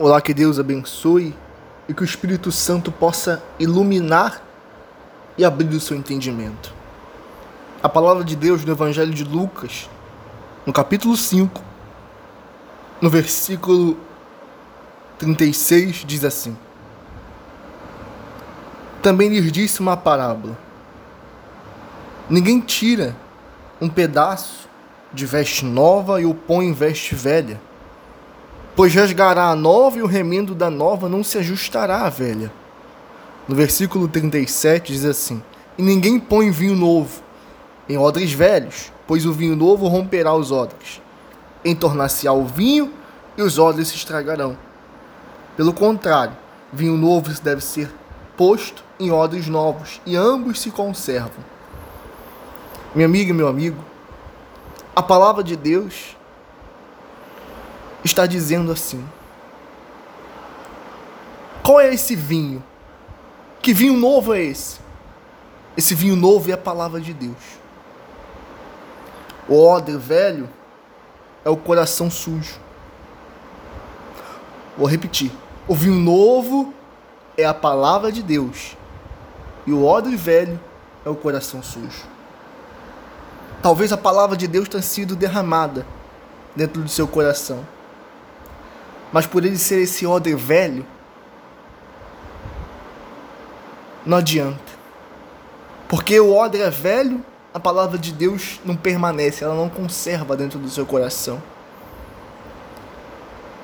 Olá, que Deus abençoe e que o Espírito Santo possa iluminar e abrir o seu entendimento. A palavra de Deus no Evangelho de Lucas, no capítulo 5, no versículo 36, diz assim: Também lhes disse uma parábola. Ninguém tira um pedaço de veste nova e o põe em veste velha pois rasgará a nova e o remendo da nova não se ajustará à velha. No versículo 37 diz assim: E ninguém põe vinho novo em odres velhos, pois o vinho novo romperá os odres. Entornar-se-á o vinho e os odres se estragarão. Pelo contrário, vinho novo deve ser posto em odres novos, e ambos se conservam. Minha amiga e meu amigo, a palavra de Deus está dizendo assim: Qual é esse vinho? Que vinho novo é esse? Esse vinho novo é a palavra de Deus. O odre velho é o coração sujo. Vou repetir. O vinho novo é a palavra de Deus. E o odre velho é o coração sujo. Talvez a palavra de Deus tenha sido derramada dentro do seu coração mas por ele ser esse odre velho, não adianta. Porque o odre é velho, a palavra de Deus não permanece, ela não conserva dentro do seu coração.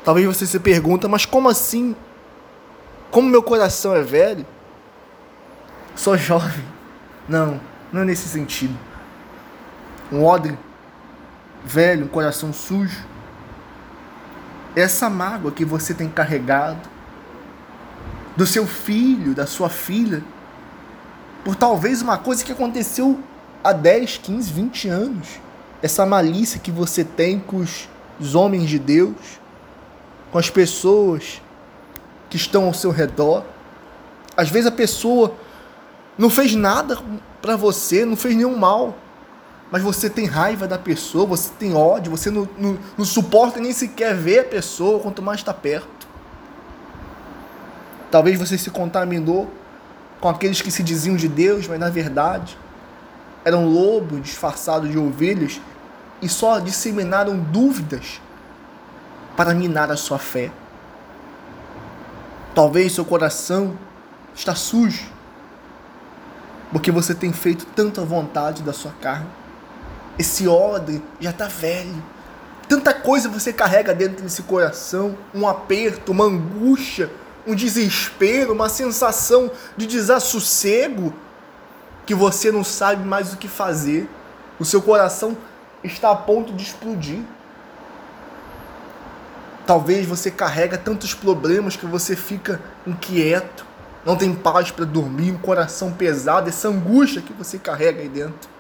Talvez você se pergunta, mas como assim? Como meu coração é velho? Sou jovem. Não, não é nesse sentido. Um odre velho, um coração sujo, essa mágoa que você tem carregado do seu filho, da sua filha, por talvez uma coisa que aconteceu há 10, 15, 20 anos. Essa malícia que você tem com os, homens de Deus, com as pessoas que estão ao seu redor. Às vezes a pessoa não fez nada para você, não fez nenhum mal mas você tem raiva da pessoa, você tem ódio, você não, não, não suporta nem sequer ver a pessoa, quanto mais está perto. Talvez você se contaminou com aqueles que se diziam de Deus, mas na verdade eram lobos disfarçados de ovelhas e só disseminaram dúvidas para minar a sua fé. Talvez seu coração está sujo porque você tem feito tanta vontade da sua carne. Esse odre já está velho. Tanta coisa você carrega dentro desse coração, um aperto, uma angústia, um desespero, uma sensação de desassossego que você não sabe mais o que fazer. O seu coração está a ponto de explodir. Talvez você carrega tantos problemas que você fica inquieto, não tem paz para dormir, um coração pesado, essa angústia que você carrega aí dentro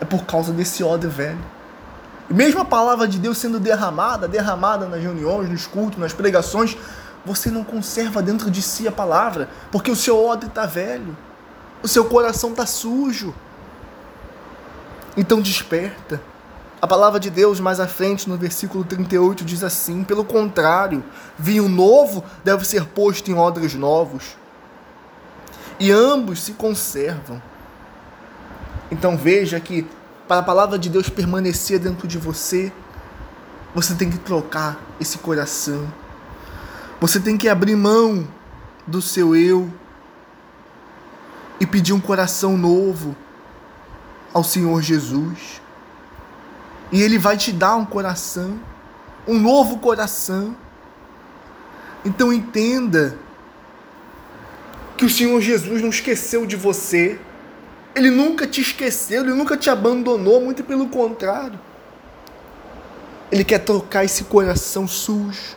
é por causa desse ódio velho. E mesmo a palavra de Deus sendo derramada, derramada nas reuniões, nos cultos, nas pregações, você não conserva dentro de si a palavra, porque o seu ódio está velho, o seu coração está sujo. Então desperta. A palavra de Deus, mais à frente, no versículo 38, diz assim: pelo contrário, vinho novo deve ser posto em odres novos, e ambos se conservam. Então veja que para a palavra de Deus permanecer dentro de você, você tem que trocar esse coração. Você tem que abrir mão do seu eu e pedir um coração novo ao Senhor Jesus. E Ele vai te dar um coração, um novo coração. Então entenda que o Senhor Jesus não esqueceu de você. Ele nunca te esqueceu, ele nunca te abandonou, muito pelo contrário. Ele quer trocar esse coração sujo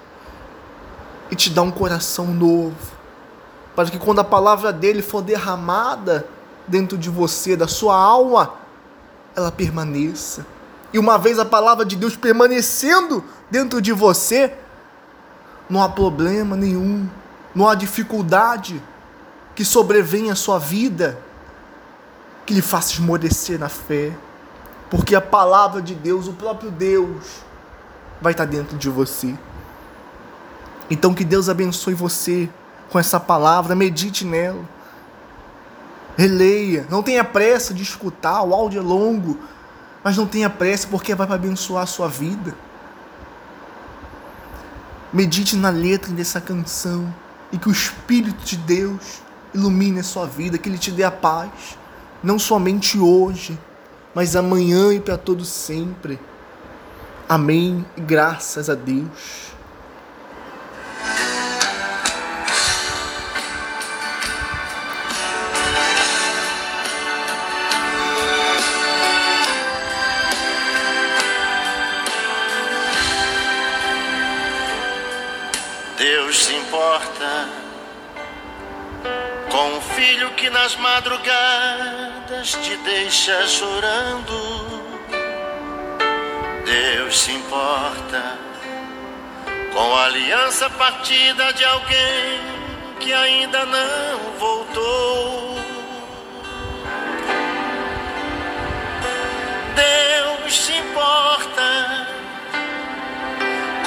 e te dar um coração novo, para que quando a palavra dele for derramada dentro de você, da sua alma, ela permaneça. E uma vez a palavra de Deus permanecendo dentro de você, não há problema nenhum, não há dificuldade que sobrevenha à sua vida que lhe faça esmorecer na fé, porque a palavra de Deus, o próprio Deus, vai estar dentro de você. Então que Deus abençoe você com essa palavra, medite nela. Releia, não tenha pressa de escutar, o áudio é longo, mas não tenha pressa porque vai para abençoar a sua vida. Medite na letra dessa canção. E que o Espírito de Deus ilumine a sua vida, que Ele te dê a paz, não somente hoje, mas amanhã e para todo sempre. Amém. Graças a Deus. Deus se importa com um filho que nas madrugadas te deixa chorando. Deus se importa com a aliança partida de alguém que ainda não voltou. Deus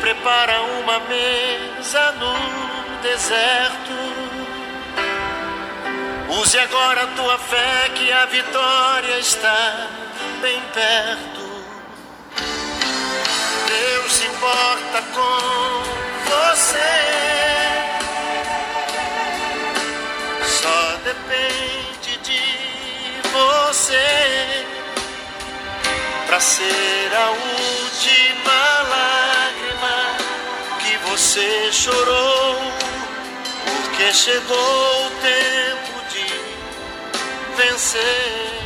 prepara uma mesa no deserto. Use agora a tua fé que a vitória está bem perto. Deus se importa com você. Só depende de você para ser a última você chorou, porque chegou o tempo de vencer.